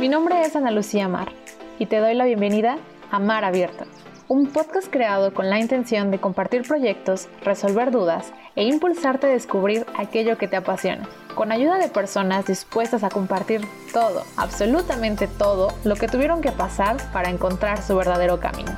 Mi nombre es Ana Lucía Mar y te doy la bienvenida a Mar Abierta, un podcast creado con la intención de compartir proyectos, resolver dudas e impulsarte a descubrir aquello que te apasiona, con ayuda de personas dispuestas a compartir todo, absolutamente todo, lo que tuvieron que pasar para encontrar su verdadero camino.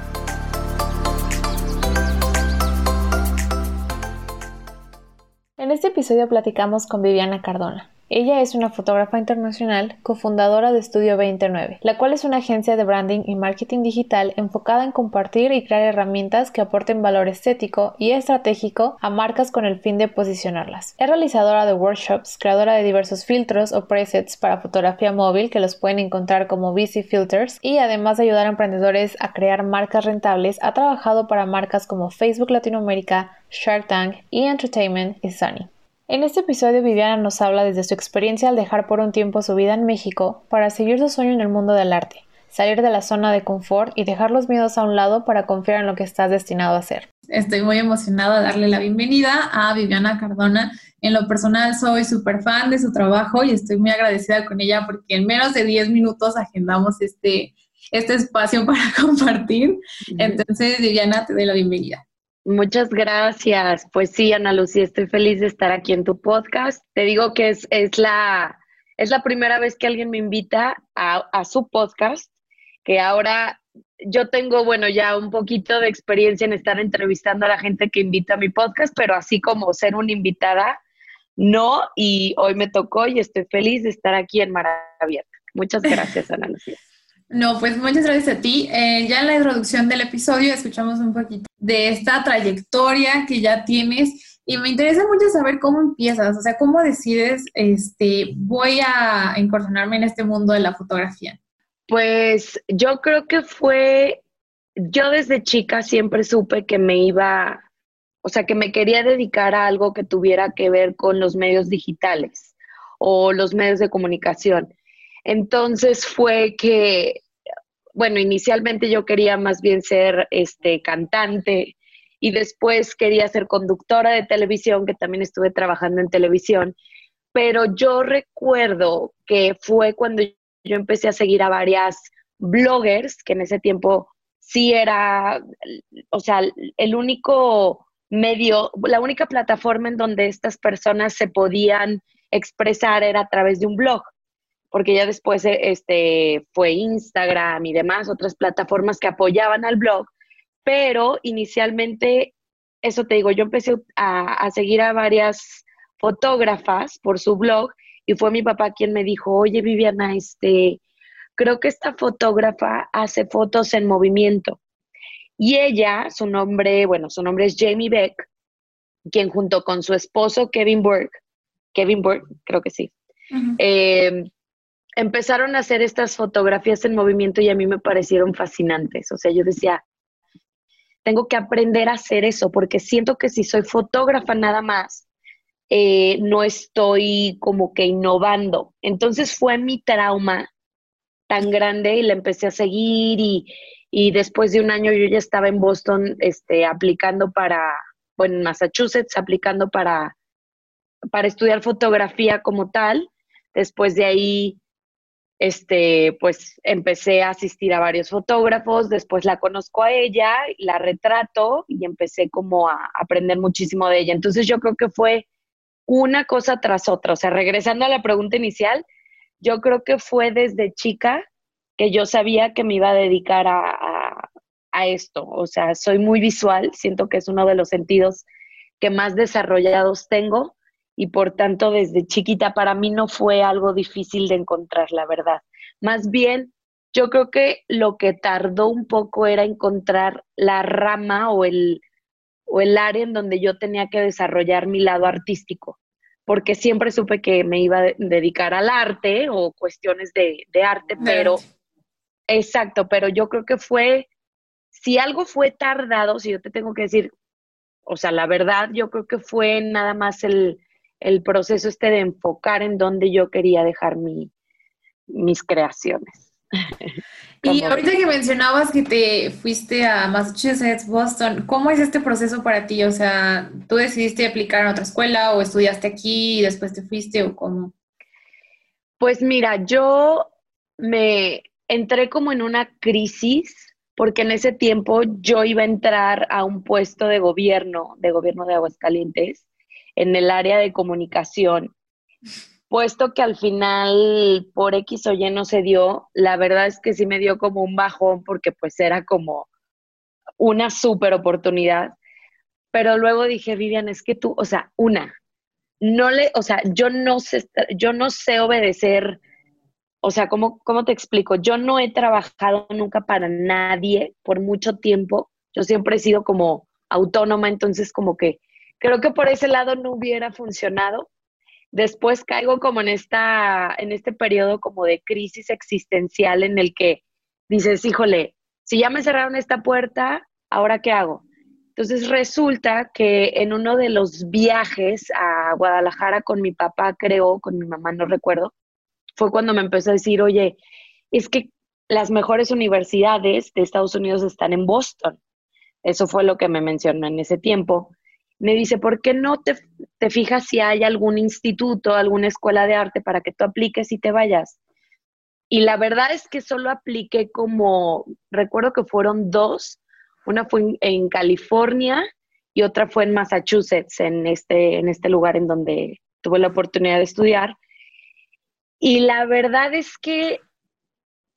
En este episodio platicamos con Viviana Cardona, ella es una fotógrafa internacional, cofundadora de Estudio 29, la cual es una agencia de branding y marketing digital enfocada en compartir y crear herramientas que aporten valor estético y estratégico a marcas con el fin de posicionarlas. Es realizadora de workshops, creadora de diversos filtros o presets para fotografía móvil que los pueden encontrar como VC Filters y además de ayudar a emprendedores a crear marcas rentables, ha trabajado para marcas como Facebook Latinoamérica, Shark Tank, E! Entertainment y Sunny. En este episodio Viviana nos habla desde su experiencia al dejar por un tiempo su vida en México para seguir su sueño en el mundo del arte, salir de la zona de confort y dejar los miedos a un lado para confiar en lo que estás destinado a hacer. Estoy muy emocionada de darle la bienvenida a Viviana Cardona. En lo personal soy súper fan de su trabajo y estoy muy agradecida con ella porque en menos de 10 minutos agendamos este, este espacio para compartir. Entonces, Viviana, te doy la bienvenida. Muchas gracias. Pues sí, Ana Lucía, estoy feliz de estar aquí en tu podcast. Te digo que es, es, la, es la primera vez que alguien me invita a, a su podcast, que ahora yo tengo, bueno, ya un poquito de experiencia en estar entrevistando a la gente que invita a mi podcast, pero así como ser una invitada, no, y hoy me tocó y estoy feliz de estar aquí en Mar. Muchas gracias, Ana Lucía. No, pues muchas gracias a ti. Eh, ya en la introducción del episodio escuchamos un poquito de esta trayectoria que ya tienes y me interesa mucho saber cómo empiezas, o sea, cómo decides, este, voy a incursionarme en este mundo de la fotografía. Pues yo creo que fue, yo desde chica siempre supe que me iba, o sea, que me quería dedicar a algo que tuviera que ver con los medios digitales o los medios de comunicación. Entonces fue que, bueno, inicialmente yo quería más bien ser este, cantante y después quería ser conductora de televisión, que también estuve trabajando en televisión, pero yo recuerdo que fue cuando yo empecé a seguir a varias bloggers, que en ese tiempo sí era, o sea, el único medio, la única plataforma en donde estas personas se podían expresar era a través de un blog porque ya después eh, este, fue Instagram y demás, otras plataformas que apoyaban al blog, pero inicialmente, eso te digo, yo empecé a, seguir a varias fotógrafas por su blog y fue mi papá quien me dijo, oye Viviana, este, creo que esta fotógrafa hace fotos en movimiento. Y ella, su nombre, bueno, su nombre es Jamie Beck, quien junto con su esposo Kevin Burke, Kevin Burke, creo que sí, empezaron a hacer estas fotografías en movimiento y a mí me parecieron fascinantes. O sea, yo decía, tengo que aprender a hacer eso porque siento que si soy fotógrafa nada más, eh, no estoy como que innovando. Entonces fue mi trauma tan grande y la empecé a seguir y, y después de un año yo ya estaba en Boston este, aplicando para, bueno, en Massachusetts, aplicando para, para estudiar fotografía como tal. Después de ahí este, pues empecé a asistir a varios fotógrafos, después la conozco a ella, la retrato y empecé como a aprender muchísimo de ella. Entonces yo creo que fue una cosa tras otra. O sea, regresando a la pregunta inicial, yo creo que fue desde chica que yo sabía que me iba a dedicar a, a, a esto. O sea, soy muy visual, siento que es uno de los sentidos que más desarrollados tengo y por tanto desde chiquita para mí no fue algo difícil de encontrar, la verdad. Más bien, yo creo que lo que tardó un poco era encontrar la rama o el, o el área en donde yo tenía que desarrollar mi lado artístico, porque siempre supe que me iba a dedicar al arte o cuestiones de, de arte, pero exacto, pero yo creo que fue, si algo fue tardado, si yo te tengo que decir, o sea, la verdad, yo creo que fue nada más el, el proceso este de enfocar en dónde yo quería dejar mi, mis creaciones. y ahorita que mencionabas que te fuiste a Massachusetts, Boston, ¿cómo es este proceso para ti? O sea, ¿tú decidiste aplicar en otra escuela o estudiaste aquí y después te fuiste o cómo? Pues mira, yo me entré como en una crisis porque en ese tiempo yo iba a entrar a un puesto de gobierno, de gobierno de Aguascalientes, en el área de comunicación, puesto que al final por X o Y no se dio, la verdad es que sí me dio como un bajón porque pues era como una súper oportunidad, pero luego dije, Vivian, es que tú, o sea, una, no le, o sea, yo no sé, yo no sé obedecer, o sea, ¿cómo, ¿cómo te explico? Yo no he trabajado nunca para nadie por mucho tiempo, yo siempre he sido como autónoma, entonces como que creo que por ese lado no hubiera funcionado. Después caigo como en esta, en este periodo como de crisis existencial en el que dices, híjole, si ya me cerraron esta puerta, ¿ahora qué hago? Entonces resulta que en uno de los viajes a Guadalajara con mi papá, creo, con mi mamá, no recuerdo, fue cuando me empezó a decir, oye, es que las mejores universidades de Estados Unidos están en Boston. Eso fue lo que me mencionó en ese tiempo. Me dice, ¿por qué no te, te fijas si hay algún instituto, alguna escuela de arte para que tú apliques y te vayas? Y la verdad es que solo apliqué como, recuerdo que fueron dos, una fue en, California y otra fue en Massachusetts, en este, en este lugar en donde tuve la oportunidad de estudiar. Y la verdad es que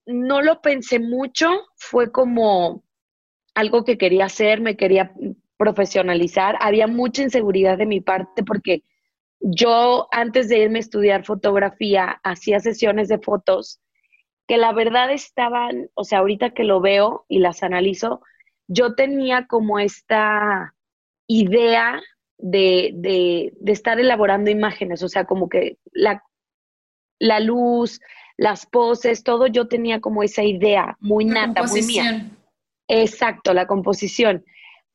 no lo pensé mucho, fue como algo que quería hacer, me quería profesionalizar. Había mucha inseguridad de mi parte porque yo antes de irme a estudiar fotografía hacía sesiones de fotos que la verdad estaban, o sea, ahorita que lo veo y las analizo, yo tenía como esta idea de, estar elaborando imágenes, o sea, como que la, la, luz, las poses, todo yo tenía como esa idea muy nata, muy mía. Exacto, la composición,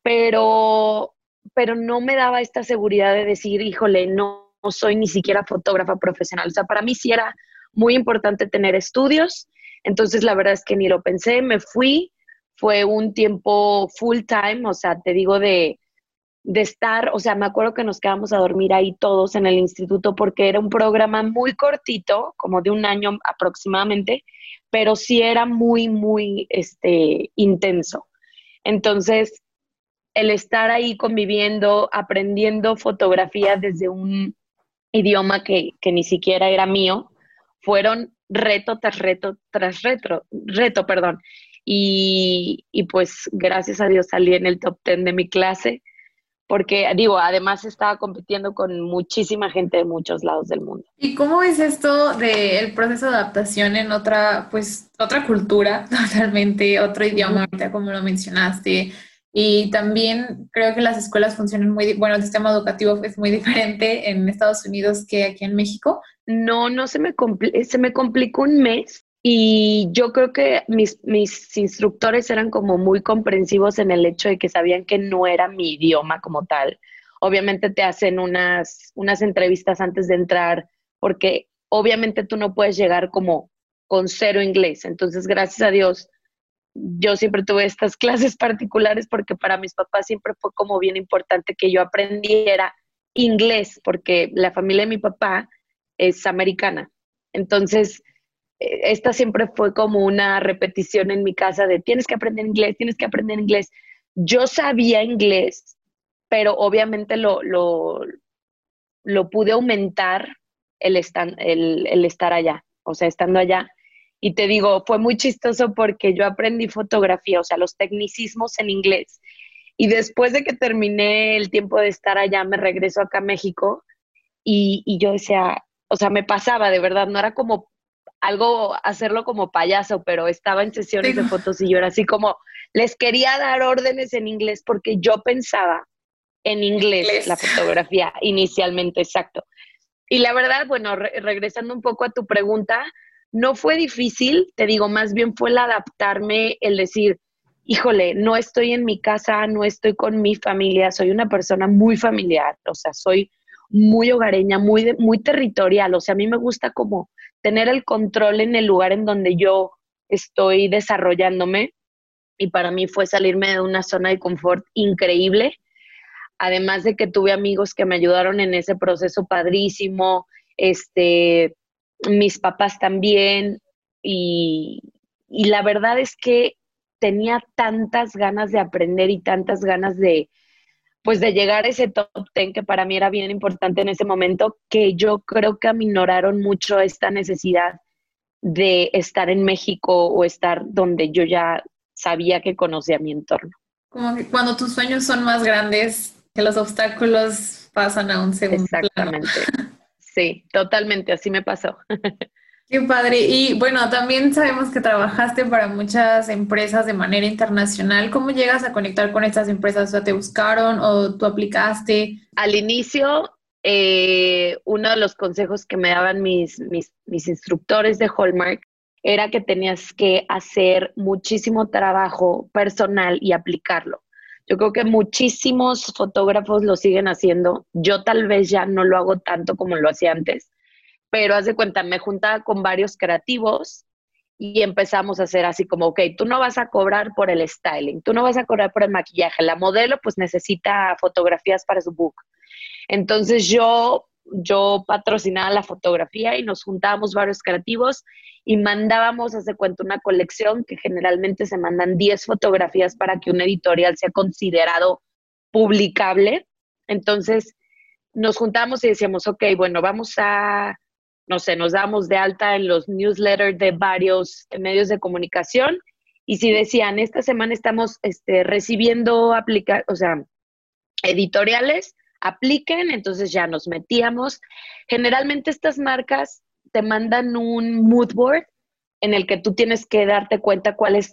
pero, pero no me daba esta seguridad de decir, híjole, no, no soy ni siquiera fotógrafa profesional. O sea, para mí sí era muy importante tener estudios, entonces la verdad es que ni lo pensé, me fui, fue un tiempo full time, o sea, te digo de, de estar, o sea, me acuerdo que nos quedamos a dormir ahí todos en el instituto porque era un programa muy cortito, como de un año aproximadamente, pero sí era muy, muy este, intenso. Entonces, el estar ahí conviviendo, aprendiendo fotografía desde un idioma que, que ni siquiera era mío, fueron reto tras reto tras reto, reto, perdón. Y, pues gracias a Dios salí en el top 10 de mi clase, porque digo, además estaba compitiendo con muchísima gente de muchos lados del mundo. ¿Y cómo es esto del proceso de adaptación en otra, pues, otra cultura, totalmente, otro idioma, como lo mencionaste? Y también creo que las escuelas funcionan muy, bueno, el sistema educativo es muy diferente en Estados Unidos que aquí en México. No, no se me, se me complicó un mes y yo creo que mis, mis instructores eran como muy comprensivos en el hecho de que sabían que no era mi idioma como tal. Obviamente te hacen unas, unas entrevistas antes de entrar porque obviamente tú no puedes llegar como con cero inglés. Entonces, gracias a Dios, yo siempre tuve estas clases particulares porque para mis papás siempre fue como bien importante que yo aprendiera inglés porque la familia de mi papá es americana. Entonces, eh, esta siempre fue como una repetición en mi casa de tienes que aprender inglés, tienes que aprender inglés. Yo sabía inglés, pero obviamente lo, lo, lo pude aumentar el, el, el estar allá, o sea, estando allá. Y te digo, fue muy chistoso porque yo aprendí fotografía, o sea, los tecnicismos en inglés. Y después de que terminé el tiempo de estar allá, me regreso acá a México y, y yo decía, o sea, me pasaba de verdad, no era como algo, hacerlo como payaso, pero estaba en sesiones de fotos y yo era así como, les quería dar órdenes en inglés porque yo pensaba en inglés, la fotografía inicialmente, exacto. Y la verdad, bueno, regresando un poco a tu pregunta, no fue difícil, te digo, más bien fue el adaptarme, el decir, híjole, no estoy en mi casa, no estoy con mi familia, soy una persona muy familiar, o sea, soy muy hogareña, muy, muy territorial, o sea, a mí me gusta como tener el control en el lugar en donde yo estoy desarrollándome y para mí fue salirme de una zona de confort increíble, además de que tuve amigos que me ayudaron en ese proceso padrísimo, este, mis papás también, y, y la verdad es que tenía tantas ganas de aprender y tantas ganas de, pues de llegar a ese top ten que para mí era bien importante en ese momento, que yo creo que aminoraron mucho esta necesidad de estar en México o estar donde yo ya sabía que conocía mi entorno. Como que cuando tus sueños son más grandes, que los obstáculos pasan a un segundo Exactamente. Sí, totalmente, así me pasó. Qué padre. Y bueno, también sabemos que trabajaste para muchas empresas de manera internacional. ¿Cómo llegas a conectar con estas empresas? O sea, ¿te buscaron o tú aplicaste? Al inicio, eh, uno de los consejos que me daban mis, mis, mis instructores de Hallmark era que tenías que hacer muchísimo trabajo personal y aplicarlo. Yo creo que muchísimos fotógrafos lo siguen haciendo. Yo tal vez ya no lo hago tanto como lo hacía antes pero haz de cuenta, me juntaba con varios creativos y empezamos a hacer así como, ok, tú no vas a cobrar por el styling, tú no vas a cobrar por el maquillaje, la modelo pues necesita fotografías para su book. Entonces yo, yo patrocinaba la fotografía y nos juntábamos varios creativos y mandábamos, haz de cuenta, una colección que generalmente se mandan 10 fotografías para que un editorial sea considerado publicable. Entonces nos juntamos y decíamos, ok, bueno, vamos a no sé, nos damos de alta en los newsletters de varios medios de comunicación y si decían, esta semana estamos este, recibiendo aplica o sea, editoriales, apliquen, entonces ya nos metíamos. Generalmente estas marcas te mandan un mood board en el que tú tienes que darte cuenta cuál es,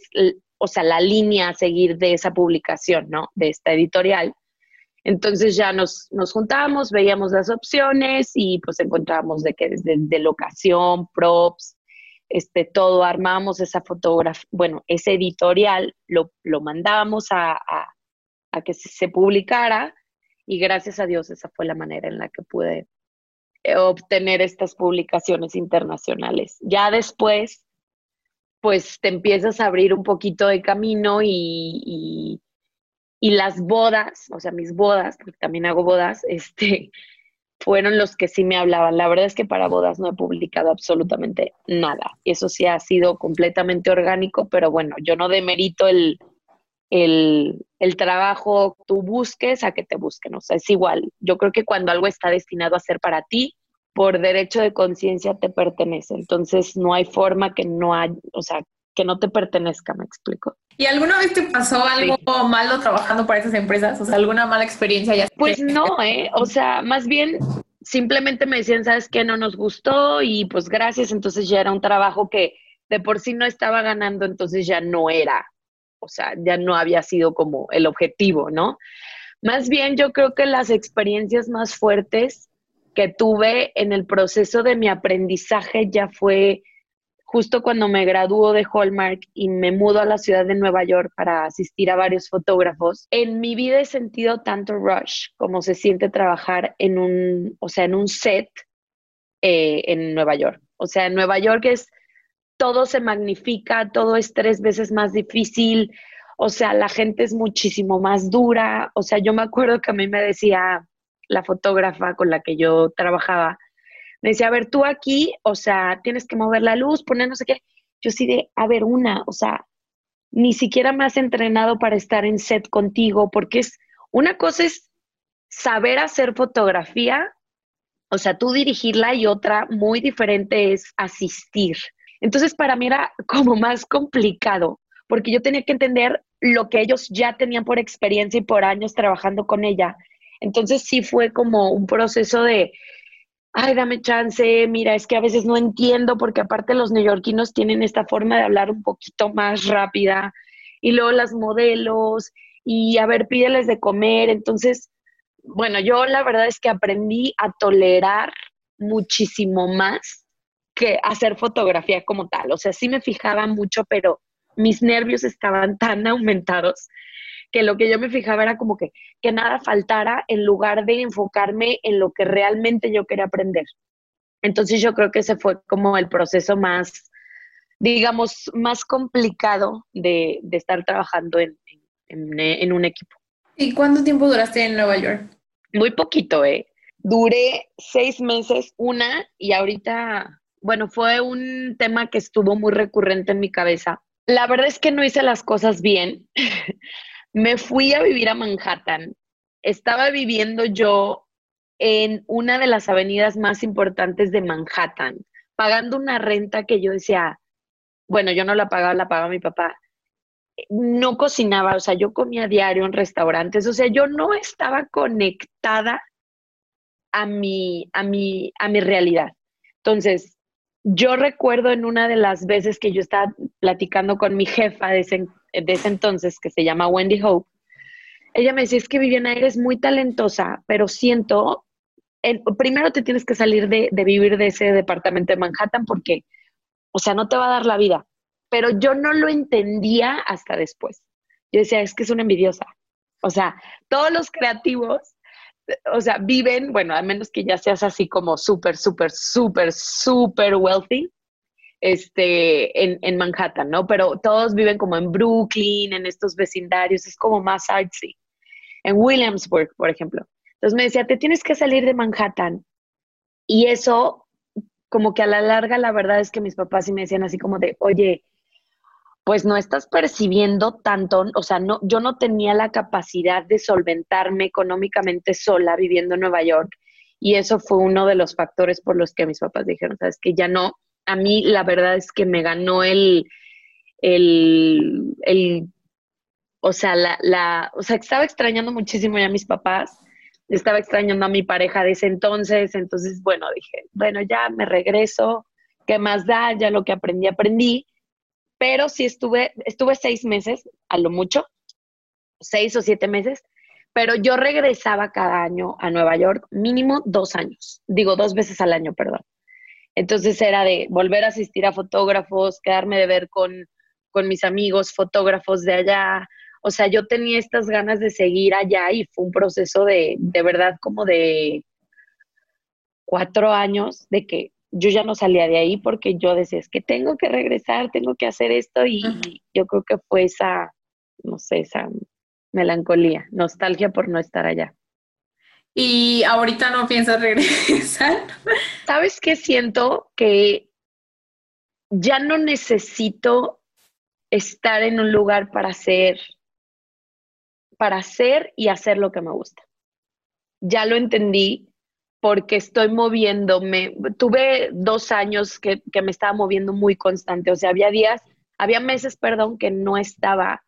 o sea, la línea a seguir de esa publicación, ¿no? De esta editorial. Entonces ya nos, nos juntábamos, veíamos las opciones y pues encontrábamos de que de, locación, props, este, todo, armábamos esa fotografía, bueno, ese editorial, lo, lo mandábamos a, a, que se, publicara y gracias a Dios esa fue la manera en la que pude eh, obtener estas publicaciones internacionales. Ya después, pues te empiezas a abrir un poquito de camino y y las bodas, o sea, mis bodas, porque también hago bodas, este, fueron los que sí me hablaban. La verdad es que para bodas no he publicado absolutamente nada. Eso sí ha sido completamente orgánico, pero bueno, yo no demerito el, el, el trabajo tú busques a que te busquen. O sea, es igual. Yo creo que cuando algo está destinado a ser para ti, por derecho de conciencia te pertenece. Entonces no hay forma que no hay, o sea, que no te pertenezca, me explico. ¿Y alguna vez te pasó algo malo trabajando para esas empresas? O sea, alguna mala experiencia ya. Pues no, ¿eh? O sea, más bien simplemente me decían, ¿sabes qué? No nos gustó y pues gracias, entonces ya era un trabajo que de por sí no estaba ganando, entonces ya no era, o sea, ya no había sido como el objetivo, ¿no? Más bien yo creo que las experiencias más fuertes que tuve en el proceso de mi aprendizaje ya fue justo cuando me graduó de Hallmark y me mudo a la ciudad de Nueva York para asistir a varios fotógrafos, en mi vida he sentido tanto rush como se siente trabajar en un, o sea, en un set eh, en Nueva York. O sea, en Nueva York es todo se magnifica, todo es tres veces más difícil, o sea, la gente es muchísimo más dura. O sea, yo me acuerdo que a mí me decía la fotógrafa con la que yo trabajaba, me decía, a ver, tú aquí, o sea, tienes que mover la luz, poner no sé qué. Yo sí de, a ver, una, o sea, ni siquiera me has entrenado para estar en set contigo, porque es, una cosa es saber hacer fotografía, o sea, tú dirigirla y otra muy diferente es asistir. Entonces, para mí era como más complicado, porque yo tenía que entender lo que ellos ya tenían por experiencia y por años trabajando con ella. Entonces, sí fue como un proceso de, ay, dame chance, mira, es que a veces no entiendo porque aparte los neoyorquinos tienen esta forma de hablar un poquito más rápida y luego las modelos y a ver, pídeles de comer. Entonces, bueno, yo la verdad es que aprendí a tolerar muchísimo más que hacer fotografía como tal. O sea, sí me fijaba mucho, pero mis nervios estaban tan aumentados que lo que yo me fijaba era como que, que nada faltara en lugar de enfocarme en lo que realmente yo quería aprender. Entonces yo creo que ese fue como el proceso más, digamos, más complicado de, de estar trabajando en, en, en, un equipo. ¿Y cuánto tiempo duraste en Nueva York? Muy poquito, ¿eh? Duré seis meses, una, y ahorita bueno, fue un tema que estuvo muy recurrente en mi cabeza. La verdad es que no hice las cosas bien. Me fui a vivir a Manhattan. Estaba viviendo yo en una de las avenidas más importantes de Manhattan, pagando una renta que yo decía, bueno, yo no la pagaba, la pagaba mi papá. No cocinaba, o sea, yo comía diario en restaurantes, o sea, yo no estaba conectada a mi, a mi, a mi realidad. Entonces, yo recuerdo en una de las veces que yo estaba platicando con mi jefa de ese, entonces, que se llama Wendy Hope, ella me decía, es que Viviana, eres muy talentosa, pero siento, primero te tienes que salir de, de, vivir de ese departamento de Manhattan porque, o sea, no te va a dar la vida. Pero yo no lo entendía hasta después. Yo decía, es que es una envidiosa. O sea, todos los creativos o sea, viven, bueno, a menos que ya seas así como súper, súper, súper, súper wealthy, este, en, en, Manhattan, ¿no? Pero todos viven como en Brooklyn, en estos vecindarios, es como más artsy. En Williamsburg, por ejemplo. Entonces me decía, te tienes que salir de Manhattan. Y eso, como que a la larga, la verdad es que mis papás sí me decían así como de, oye, pues no estás percibiendo tanto, o sea, no, yo no tenía la capacidad de solventarme económicamente sola viviendo en Nueva York y eso fue uno de los factores por los que mis papás dijeron, sabes que ya no, a mí la verdad es que me ganó el, el, el o sea, la, la, o sea, estaba extrañando muchísimo ya a mis papás, estaba extrañando a mi pareja de ese entonces, entonces, bueno, dije, bueno, ya me regreso, ¿qué más da? Ya lo que aprendí, aprendí pero sí estuve, estuve seis meses, a lo mucho, seis o siete meses, pero yo regresaba cada año a Nueva York, mínimo dos años, digo dos veces al año, perdón. Entonces era de volver a asistir a fotógrafos, quedarme de ver con, con mis amigos fotógrafos de allá. O sea, yo tenía estas ganas de seguir allá y fue un proceso de, de verdad como de cuatro años de que yo ya no salía de ahí porque yo decía, es que tengo que regresar, tengo que hacer esto y yo creo que fue esa, no sé, esa melancolía, nostalgia por no estar allá. ¿Y ahorita no piensas regresar? ¿Sabes qué siento? Que ya no necesito estar en un lugar para hacer, para hacer y hacer lo que me gusta. Ya lo entendí porque estoy moviéndome. Tuve dos años que, me estaba moviendo muy constante, o sea, había días, había meses, perdón, que no estaba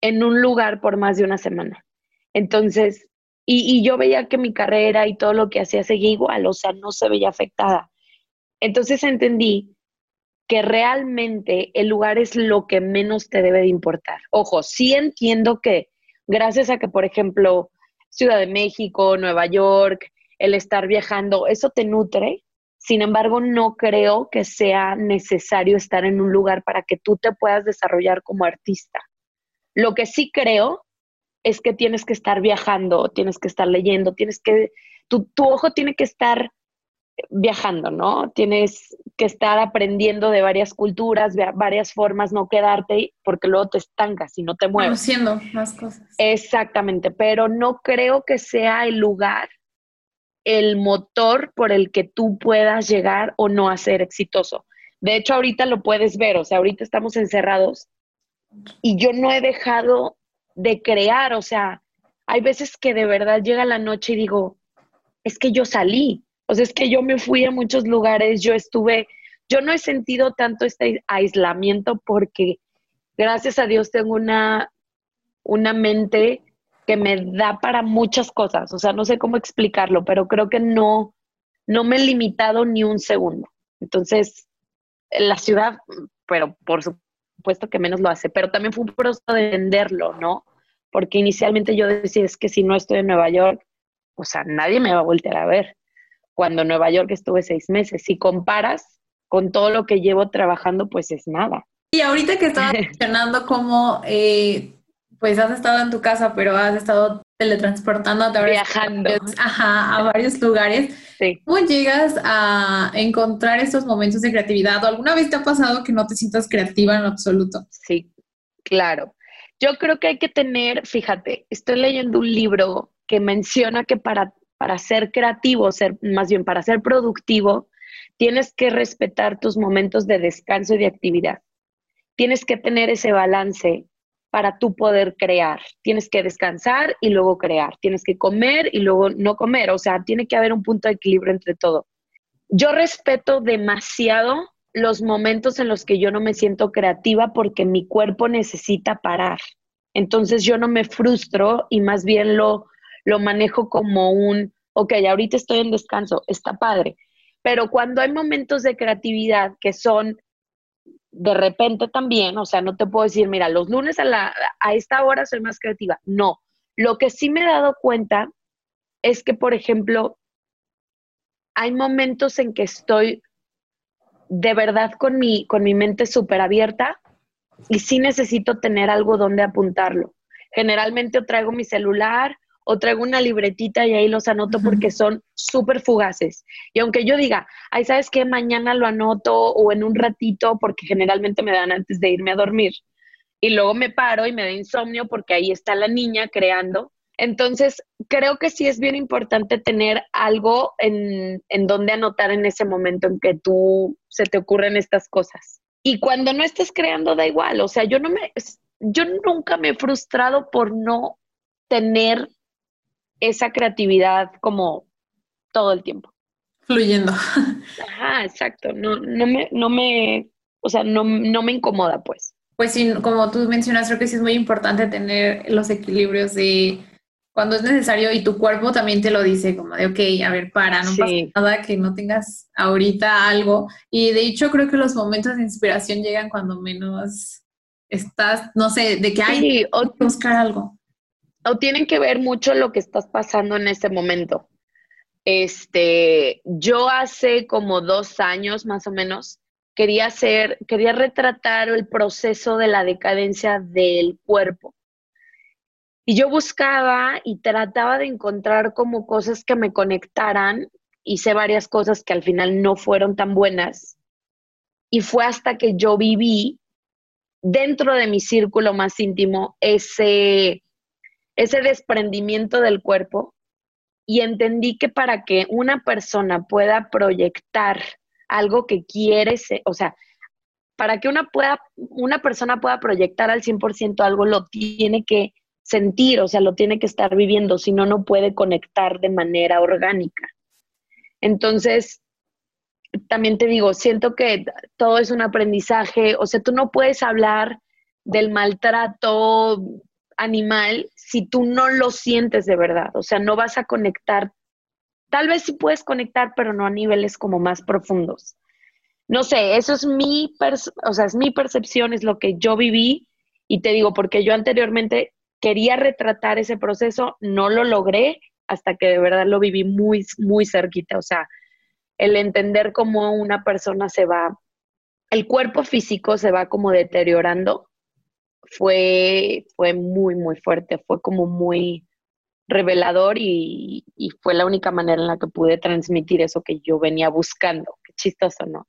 en un lugar por más de una semana. Entonces, y, y, yo veía que mi carrera y todo lo que hacía seguía igual, o sea, no se veía afectada. Entonces entendí que realmente el lugar es lo que menos te debe de importar. Ojo, sí entiendo que gracias a que, por ejemplo, Ciudad de México, Nueva York, el estar viajando, eso te nutre. Sin embargo, no creo que sea necesario estar en un lugar para que tú te puedas desarrollar como artista. Lo que sí creo es que tienes que estar viajando, tienes que estar leyendo, tienes que, tu, tu ojo tiene que estar viajando, ¿no? Tienes que estar aprendiendo de varias culturas, varias formas, no quedarte porque luego te estancas y no te mueves. Haciendo más cosas. Exactamente, pero no creo que sea el lugar el motor por el que tú puedas llegar o no a ser exitoso. De hecho, ahorita lo puedes ver, o sea, ahorita estamos encerrados y yo no he dejado de crear, o sea, hay veces que de verdad llega la noche y digo, es que yo salí, o sea, es que yo me fui a muchos lugares, yo estuve, yo no he sentido tanto este aislamiento porque gracias a Dios tengo una, una mente que me da para muchas cosas. O sea, no sé cómo explicarlo, pero creo que no, no me he limitado ni un segundo. Entonces, la ciudad, pero por supuesto que menos lo hace, pero también fue un proceso de entenderlo, ¿no? Porque inicialmente yo decía, es que si no estoy en Nueva York, o sea, nadie me va a voltear a ver. Cuando en Nueva York estuve seis meses, si comparas con todo lo que llevo trabajando, pues es nada. Y ahorita que estaba mencionando cómo eh, pues has estado en tu casa, pero has estado teletransportando a Viajando. ajá, a varios lugares. ¿Cómo llegas a encontrar estos momentos de creatividad? ¿O alguna vez te ha pasado que no te sientas creativa en absoluto? Sí, claro. Yo creo que hay que tener, fíjate, estoy leyendo un libro que menciona que para, para ser creativo, ser, más bien para ser productivo, tienes que respetar tus momentos de descanso y de actividad. Tienes que tener ese balance para tú poder crear. Tienes que descansar y luego crear. Tienes que comer y luego no comer. O sea, tiene que haber un punto de equilibrio entre todo. Yo respeto demasiado los momentos en los que yo no me siento creativa porque mi cuerpo necesita parar. Entonces yo no me frustro y más bien lo, lo manejo como un, ok, ahorita estoy en descanso, está padre. Pero cuando hay momentos de creatividad que son de repente también, o sea, no te puedo decir, mira, los lunes a, la, a esta hora soy más creativa. No, lo que sí me he dado cuenta es que, por ejemplo, hay momentos en que estoy de verdad con mi, con mi mente súper abierta y sí necesito tener algo donde apuntarlo. Generalmente traigo mi celular o traigo una libretita y ahí los anoto porque son súper fugaces. Y aunque yo diga, ay, ¿sabes qué? Mañana lo anoto o en un ratito porque generalmente me dan antes de irme a dormir. Y luego me paro y me da insomnio porque ahí está la niña creando. Entonces, creo que sí es bien importante tener algo en, en donde anotar en ese momento en que tú se te ocurren estas cosas. Y cuando no estés creando, da igual. O sea, yo no me, yo nunca me he frustrado por no tener esa creatividad como todo el tiempo. Fluyendo. Ajá, exacto. No, no me, no me, o sea, no, no me incomoda, pues. Pues sí, como tú mencionas, creo que sí es muy importante tener los equilibrios de cuando es necesario y tu cuerpo también te lo dice, como de, ok, a ver, para, no pasa nada que no tengas ahorita algo. Y de hecho creo que los momentos de inspiración llegan cuando menos estás, no sé, de que hay que buscar algo o tienen que ver mucho lo que estás pasando en este momento. Este, yo hace como dos años más o menos quería hacer, quería retratar el proceso de la decadencia del cuerpo. Y yo buscaba y trataba de encontrar como cosas que me conectaran. Hice varias cosas que al final no fueron tan buenas. Y fue hasta que yo viví dentro de mi círculo más íntimo ese, ese desprendimiento del cuerpo y entendí que para que una persona pueda proyectar algo que quiere, o sea, para que una, pueda, una persona pueda proyectar al 100% algo, lo tiene que sentir, o sea, lo tiene que estar viviendo, si no, no puede conectar de manera orgánica. Entonces, también te digo, siento que todo es un aprendizaje, o sea, tú no puedes hablar del maltrato animal si tú no lo sientes de verdad, o sea, no vas a conectar, tal vez sí puedes conectar, pero no a niveles como más profundos. No sé, eso es mi, o sea, es mi percepción, es lo que yo viví. Y te digo, porque yo anteriormente quería retratar ese proceso, no lo logré hasta que de verdad lo viví muy, muy cerquita, o sea, el entender cómo una persona se va, el cuerpo físico se va como deteriorando fue, fue muy, muy fuerte, fue como muy revelador y, fue la única manera en la que pude transmitir eso que yo venía buscando. Qué chistoso, ¿no?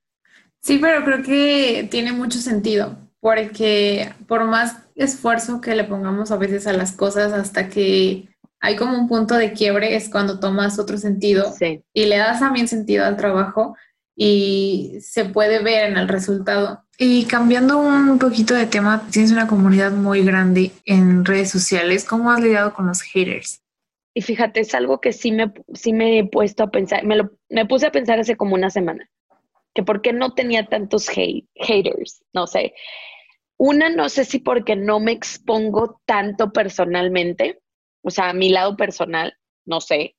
Sí, pero creo que tiene mucho sentido, porque por más esfuerzo que le pongamos a veces a las cosas hasta que hay como un punto de quiebre es cuando tomas otro sentido y le das también sentido al trabajo y se puede ver en el resultado. Y cambiando un poquito de tema, tienes una comunidad muy grande en redes sociales. ¿Cómo has lidiado con los haters? Y fíjate, es algo que sí me, sí me he puesto a pensar, me, lo, me puse a pensar hace como una semana, que por qué no tenía tantos hate, haters, no sé. Una, no sé si porque no me expongo tanto personalmente, o sea, a mi lado personal, no sé.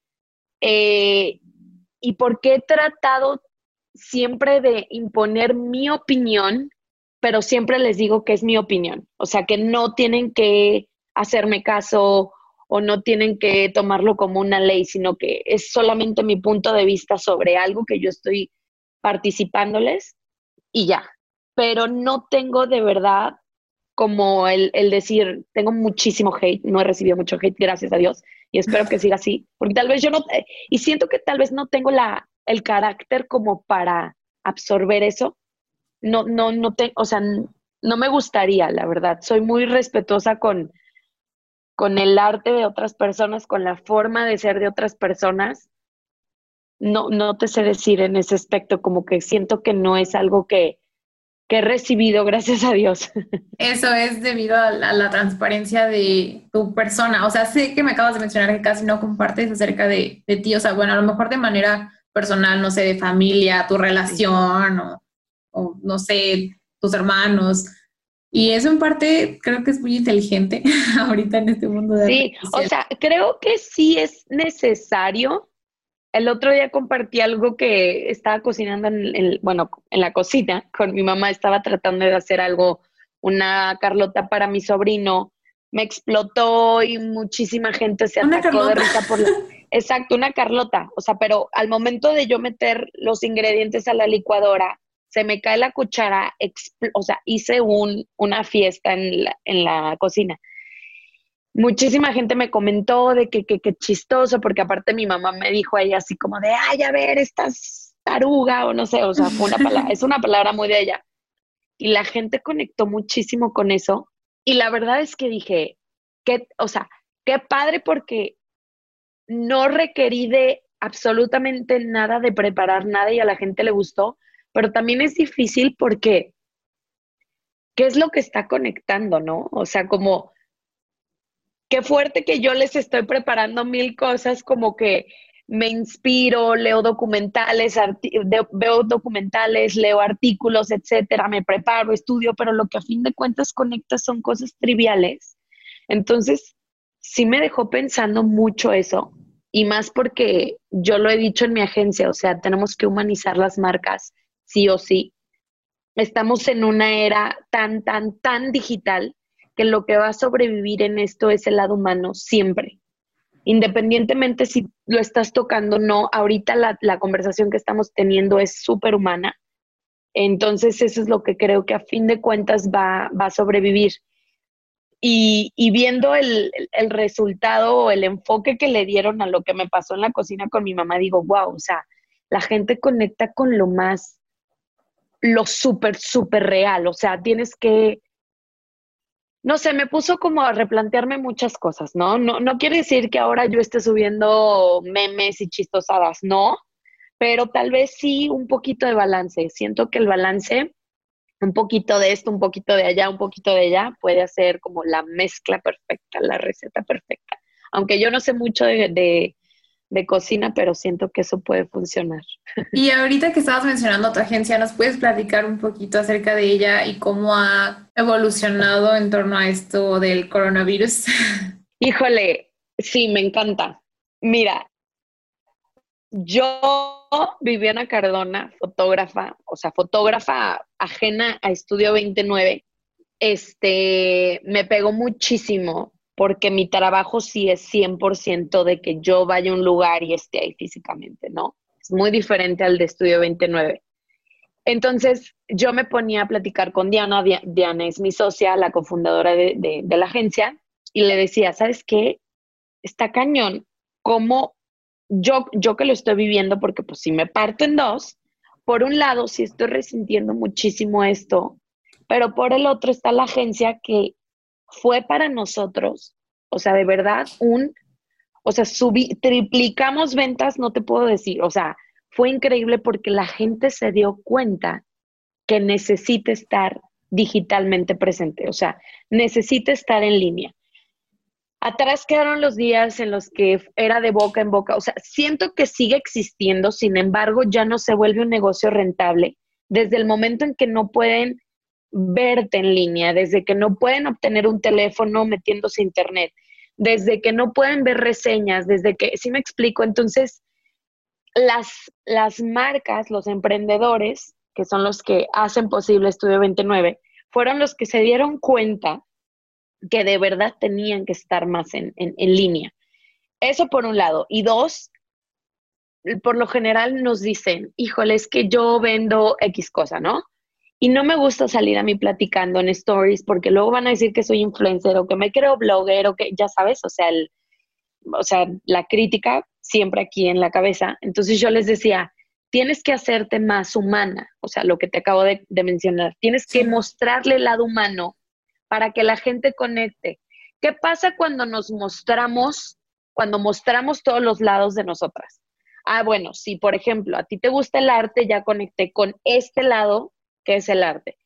Eh, y porque he tratado siempre de imponer mi opinión, pero siempre les digo que es mi opinión. O sea, que no tienen que hacerme caso o no tienen que tomarlo como una ley, sino que es solamente mi punto de vista sobre algo que yo estoy participándoles y ya. Pero no tengo de verdad como el, el, decir, tengo muchísimo hate, no he recibido mucho hate, gracias a Dios, y espero que siga así, porque tal vez yo no, y siento que tal vez no tengo la, el carácter como para absorber eso. No, no, no te, o sea, no me gustaría, la verdad. Soy muy respetuosa con, con el arte de otras personas, con la forma de ser de otras personas. no, no te sé decir en ese aspecto, como que siento que no es algo que, que he recibido, gracias a Dios. Eso es debido a la, transparencia de tu persona. O sea, sé que me acabas de mencionar que casi no compartes acerca de, de ti. O sea, bueno, a lo mejor de manera personal, no sé, de familia, tu relación o, o no sé, tus hermanos. Y eso en parte creo que es muy inteligente ahorita en este mundo de... Sí, o sea, creo que sí es necesario el otro día compartí algo que estaba cocinando en, bueno, en la cocina con mi mamá. Estaba tratando de hacer algo, una Carlota para mi sobrino. Me explotó y muchísima gente se atacó de risa por la... Exacto, una Carlota. O sea, pero al momento de yo meter los ingredientes a la licuadora, se me cae la cuchara, o sea, hice un, una fiesta en la, en la cocina muchísima gente me comentó de que, que, chistoso, porque aparte mi mamá me dijo ahí así como de, ay, a ver, estás taruga o no sé, o sea, fue una palabra, es una palabra muy de ella. Y la gente conectó muchísimo con eso. Y la verdad es que dije, que, o sea, qué padre porque no requerí de absolutamente nada de preparar nada y a la gente le gustó, pero también es difícil porque, ¿qué es lo que está conectando, no? O sea, como qué fuerte que yo les estoy preparando mil cosas como que me inspiro, leo documentales, veo documentales, leo artículos, etcétera, me preparo, estudio, pero lo que a fin de cuentas conecta son cosas triviales. Entonces, sí me dejó pensando mucho eso, y más porque yo lo he dicho en mi agencia, o sea, tenemos que humanizar las marcas, sí o sí. Estamos en una era tan, tan, tan digital que lo que va a sobrevivir en esto es el lado humano siempre. Independientemente si lo estás tocando o no, ahorita la, conversación que estamos teniendo es súper humana. Entonces eso es lo que creo que a fin de cuentas va, a sobrevivir. Y, viendo el, el, resultado o el enfoque que le dieron a lo que me pasó en la cocina con mi mamá, digo, wow, o sea, la gente conecta con lo más, lo súper, súper real. O sea, tienes que no sé, me puso como a replantearme muchas cosas, ¿no? ¿no? No quiere decir que ahora yo esté subiendo memes y chistosadas, no, pero tal vez sí un poquito de balance. Siento que el balance, un poquito de esto, un poquito de allá, un poquito de allá, puede hacer como la mezcla perfecta, la receta perfecta. Aunque yo no sé mucho de, de cocina, pero siento que eso puede funcionar. Y ahorita que estabas mencionando tu agencia, ¿nos puedes platicar un poquito acerca de ella y cómo ha evolucionado en torno a esto del coronavirus? Híjole, sí, me encanta. Mira, yo, Viviana Cardona, fotógrafa, o sea, fotógrafa ajena a Estudio 29, este, me pegó muchísimo porque mi trabajo sí es 100% de que yo vaya a un lugar y esté ahí físicamente, ¿no? Es muy diferente al de Estudio 29. Entonces, yo me ponía a platicar con Diana, Diana es mi socia, la cofundadora de, la agencia, y le decía, ¿sabes qué? Está cañón, como yo, yo que lo estoy viviendo, porque pues si me parto en dos, por un lado sí estoy resintiendo muchísimo esto, pero por el otro está la agencia que fue para nosotros, o sea, de verdad, un, o sea, subí, triplicamos ventas, no te puedo decir, o sea, fue increíble porque la gente se dio cuenta que necesita estar digitalmente presente, o sea, necesita estar en línea. Atrás quedaron los días en los que era de boca en boca, o sea, siento que sigue existiendo, sin embargo, ya no se vuelve un negocio rentable desde el momento en que no pueden verte en línea, desde que no pueden obtener un teléfono metiéndose a internet, desde que no pueden ver reseñas, desde que, si me explico, entonces las, las marcas, los emprendedores, que son los que hacen posible Estudio 29, fueron los que se dieron cuenta que de verdad tenían que estar más en, en, en línea. Eso por un lado. Y dos, por lo general nos dicen, híjole, es que yo vendo X cosa, ¿no? Y no me gusta salir a mí platicando en stories porque luego van a decir que soy influencer o que me creo blogger o que ya sabes, o sea, o sea, la crítica siempre aquí en la cabeza. Entonces yo les decía, tienes que hacerte más humana, o sea, lo que te acabo de, mencionar, tienes que mostrarle el lado humano para que la gente conecte. ¿Qué pasa cuando nos mostramos, cuando mostramos todos los lados de nosotras? Ah, bueno, si por ejemplo a ti te gusta el arte, ya conecté con este lado que es el arte.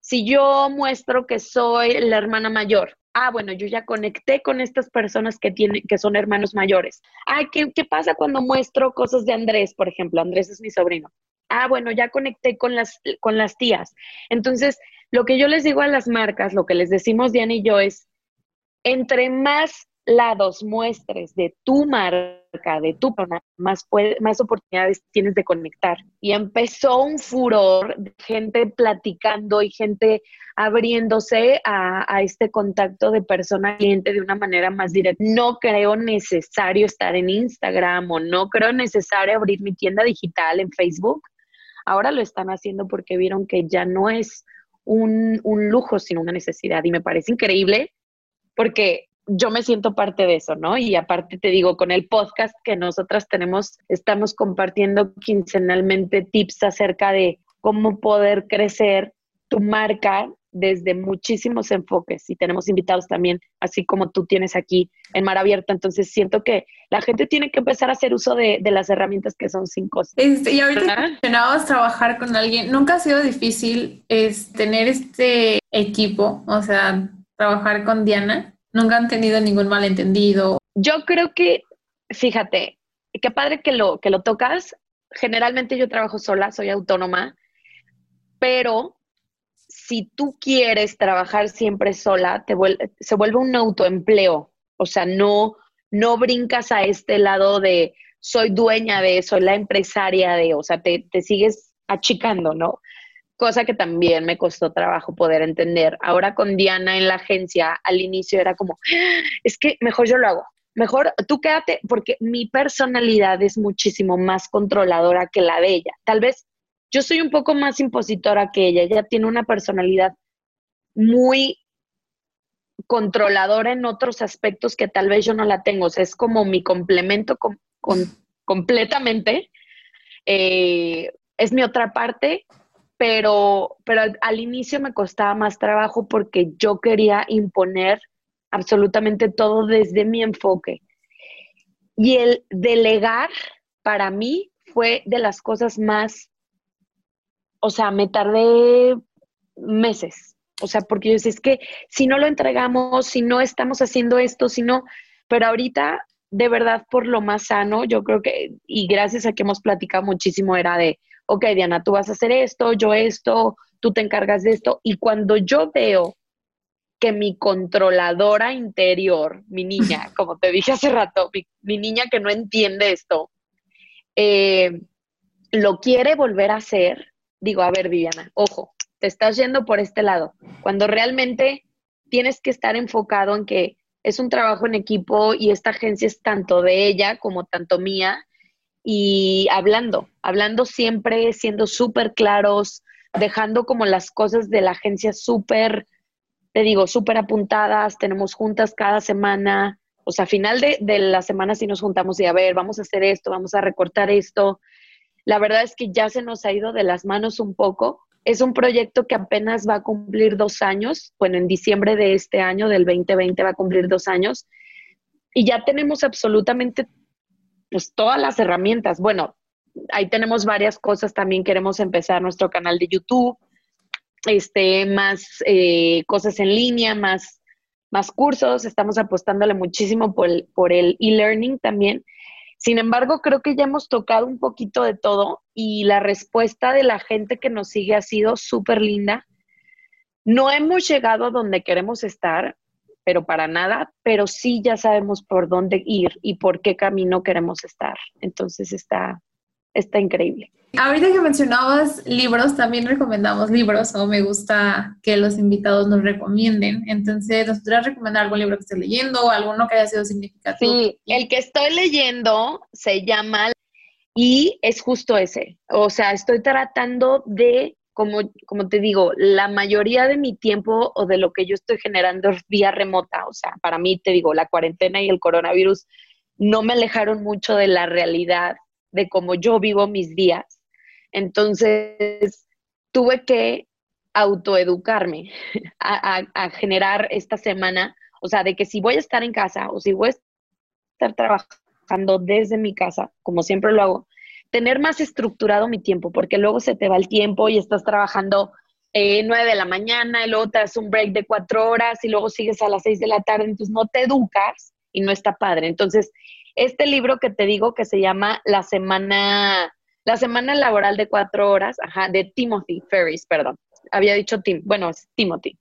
Si yo muestro que soy la hermana mayor, ah, bueno, yo ya conecté con estas personas que, tienen, que son hermanos mayores. Ah, ¿qué, ¿qué pasa cuando muestro cosas de Andrés, por ejemplo? Andrés es mi sobrino. Ah, bueno, ya conecté con las, con las tías. Entonces, lo que yo les digo a las marcas, lo que les decimos Diana y yo es, entre más lados muestres de tu marca, de tu persona, más, más oportunidades tienes de conectar. Y empezó un furor de gente platicando y gente abriéndose a, a este contacto de persona cliente de una manera más directa. No creo necesario estar en Instagram o no creo necesario abrir mi tienda digital en Facebook. Ahora lo están haciendo porque vieron que ya no es un, lujo, sino una necesidad. Y me parece increíble porque yo me siento parte de eso, ¿no? Y aparte te digo, con el podcast que nosotras tenemos, estamos compartiendo quincenalmente tips acerca de cómo poder crecer tu marca desde muchísimos enfoques y tenemos invitados también, así como tú tienes aquí en Mar Abierta. Entonces siento que la gente tiene que empezar a hacer uso de, las herramientas que son cinco. Este, y ahorita mencionabas trabajar con alguien. ¿Nunca ha sido difícil es, tener este equipo? O sea, trabajar con Diana. ¿Nunca han tenido ningún malentendido? Yo creo que, fíjate, qué padre que lo, que lo tocas. Generalmente yo trabajo sola, soy autónoma, pero si tú quieres trabajar siempre sola, te se vuelve un autoempleo. O sea, no, no brincas a este lado de soy dueña de, soy la empresaria de, o sea, te, te sigues achicando, ¿no? cosa que también me costó trabajo poder entender. Ahora con Diana en la agencia, al inicio era como, es que mejor yo lo hago, mejor tú quédate, porque mi personalidad es muchísimo más controladora que la de ella. Tal vez yo soy un poco más impositora que ella, ella tiene una personalidad muy controladora en otros aspectos que tal vez yo no la tengo, o sea, es como mi complemento con, completamente. Eh, es mi otra parte, pero, pero al, inicio me costaba más trabajo porque yo quería imponer absolutamente todo desde mi enfoque. Y el delegar para mí fue de las cosas más, o sea, me tardé meses. O sea, porque yo decía, es que si no lo entregamos, si no estamos haciendo esto, si no, pero ahorita, de verdad, por lo más sano, yo creo que, y gracias a que hemos platicado muchísimo, era de, ok, Diana, tú vas a hacer esto, yo esto, tú te encargas de esto. Y cuando yo veo que mi controladora interior, mi niña, como te dije hace rato, mi, niña que no entiende esto, eh, lo quiere volver a hacer, digo, a ver, Viviana, ojo, te estás yendo por este lado, cuando realmente tienes que estar enfocado en que es un trabajo en equipo y esta agencia es tanto de ella como tanto mía y hablando, hablando siempre, siendo súper claros, dejando como las cosas de la agencia súper, te digo, súper apuntadas, tenemos juntas cada semana, o sea, final de, de la semana sí nos juntamos y a ver, vamos a hacer esto, vamos a recortar esto. La verdad es que ya se nos ha ido de las manos un poco. Es un proyecto que apenas va a cumplir dos años, bueno, en diciembre de este año, del 2020, va a cumplir dos años. Y ya tenemos absolutamente pues todas las herramientas. Bueno, ahí tenemos varias cosas. También queremos empezar nuestro canal de YouTube, este, más eh, cosas en línea, más, más cursos. Estamos apostándole muchísimo por el, por el e-learning también. Sin embargo, creo que ya hemos tocado un poquito de todo y la respuesta de la gente que nos sigue ha sido súper linda. No hemos llegado a donde queremos estar, pero para nada, pero sí ya sabemos por dónde ir y por qué camino queremos estar. Entonces está, está increíble. Ahorita que mencionabas libros, también recomendamos libros o me gusta que los invitados nos recomienden. Entonces, ¿nos podrías recomendar algún libro que estés leyendo o alguno que haya sido significativo? Sí, el que estoy leyendo se llama y es justo ese. O sea, estoy tratando de como, como te digo, la mayoría de mi tiempo o de lo que yo estoy generando es vía remota. O sea, para mí, te digo, la cuarentena y el coronavirus no me alejaron mucho de la realidad de cómo yo vivo mis días. Entonces, tuve que autoeducarme a, generar esta semana, o sea, de que si voy a estar en casa o si voy a estar trabajando, desde mi casa, como siempre lo hago, tener más estructurado mi tiempo, porque luego se te va el tiempo y estás trabajando eh, nueve de la mañana y luego te das un break de cuatro horas y luego sigues a las seis de la tarde, entonces no te educas y no está padre. Entonces, este libro que te digo que se llama La Semana, la semana Laboral de Cuatro Horas, ajá, de Timothy Ferris, perdón, había dicho Tim, bueno, es Timothy.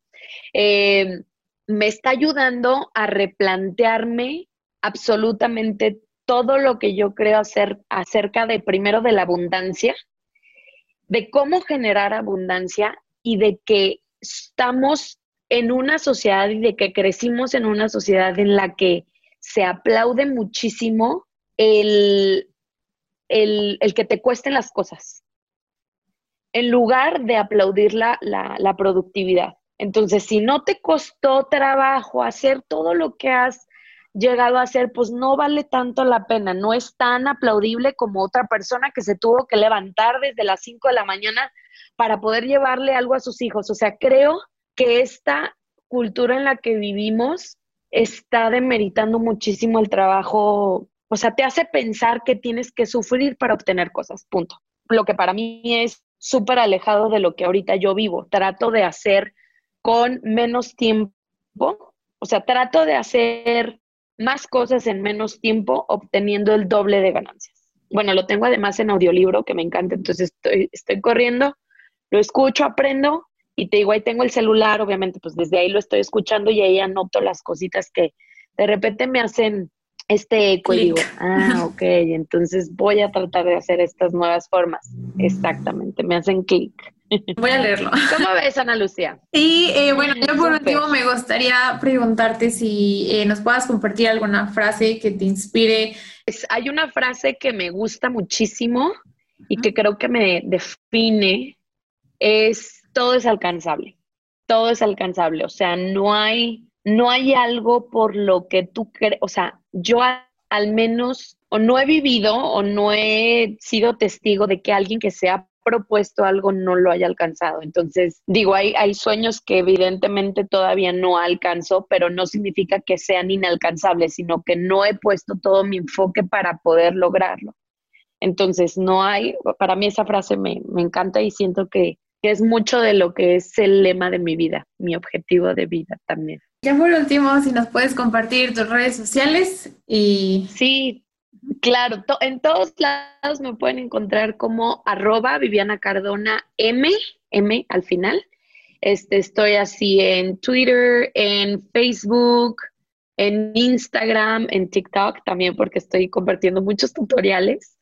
Eh, me está ayudando a replantearme absolutamente todo lo que yo creo hacer acerca de, primero, de la abundancia, de cómo generar abundancia y de que estamos en una sociedad y de que crecimos en una sociedad en la que se aplaude muchísimo el, el, que te cuesten las cosas, en lugar de aplaudir la, la productividad. Entonces, si no te costó trabajo hacer todo lo que has llegado a hacer, pues no vale tanto la pena, no es tan aplaudible como otra persona que se tuvo que levantar desde las 5 de la mañana para poder llevarle algo a sus hijos. O sea, creo que esta cultura en la que vivimos está demeritando muchísimo el trabajo, o sea, te hace pensar que tienes que sufrir para obtener cosas, punto. Lo que para mí es súper alejado de lo que ahorita yo vivo. Trato de hacer con menos tiempo, o sea, trato de hacer más cosas en menos tiempo, obteniendo el doble de ganancias. Bueno, lo tengo además en audiolibro, que me encanta, entonces estoy, estoy corriendo, lo escucho, aprendo y te digo, ahí tengo el celular, obviamente, pues desde ahí lo estoy escuchando y ahí anoto las cositas que de repente me hacen este eco y digo, ah, ok, entonces voy a tratar de hacer estas nuevas formas. Exactamente, me hacen clic. Voy a leerlo. ¿Cómo ves, Ana Lucía? Y eh, bueno, yo por último me gustaría preguntarte si eh, nos puedas compartir alguna frase que te inspire. hay una frase que me gusta muchísimo y que creo que me define, es todo es alcanzable, todo es alcanzable, o sea, no hay, no hay algo por lo que tú crees, o sea, yo al menos o no he vivido o no he sido testigo de que alguien que sea propuesto algo no lo haya alcanzado. Entonces, digo, hay, hay sueños que evidentemente todavía no alcanzo, pero no significa que sean inalcanzables, sino que no he puesto todo mi enfoque para poder lograrlo. Entonces, no hay, para mí esa frase me, encanta y siento que, que es mucho de lo que es el lema de mi vida, mi objetivo de vida también. Ya por último, si nos puedes compartir tus redes sociales y... Sí, Claro, en todos lados me pueden encontrar como arroba Viviana Cardona M, M al final. Este, estoy así en Twitter, en Facebook, en Instagram, en TikTok también porque estoy compartiendo muchos tutoriales.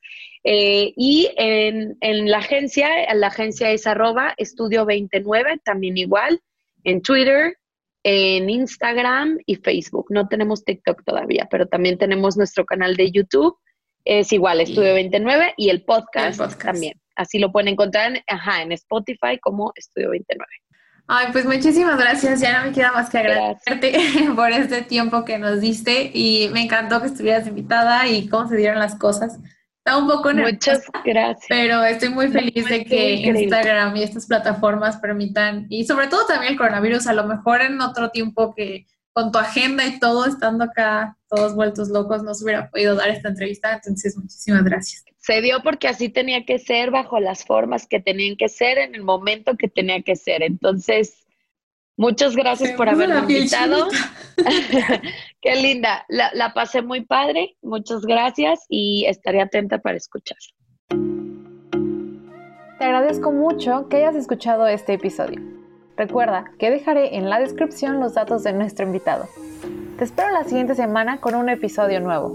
Eh, y en, en, la agencia, la agencia es arroba estudio 29, también igual, en Twitter, en Instagram y Facebook. No tenemos TikTok todavía, pero también tenemos nuestro canal de YouTube. Es igual, Estudio 29 y el podcast, también. Así lo pueden encontrar ajá, en Spotify como Estudio 29. Ay, pues muchísimas gracias. Ya no me queda más que agradecerte por este tiempo que nos diste y me encantó que estuvieras invitada y cómo se dieron las cosas. Está un poco nerviosa, Muchas gracias. Pero estoy muy feliz de que Instagram y estas plataformas permitan, y sobre todo también el coronavirus, a lo mejor en otro tiempo que con tu agenda y todo, estando acá todos vueltos locos, no se hubiera podido dar esta entrevista. Entonces, muchísimas gracias. Se dio porque así tenía que ser, bajo las formas que tenían que ser, en el momento que tenía que ser. Entonces, Muchas gracias por haberme invitado. Qué linda. La, la, pasé muy padre. Muchas gracias y estaré atenta para escuchar. Te agradezco mucho que hayas escuchado este episodio. Recuerda que dejaré en la descripción los datos de nuestro invitado. Te espero la siguiente semana con un episodio nuevo.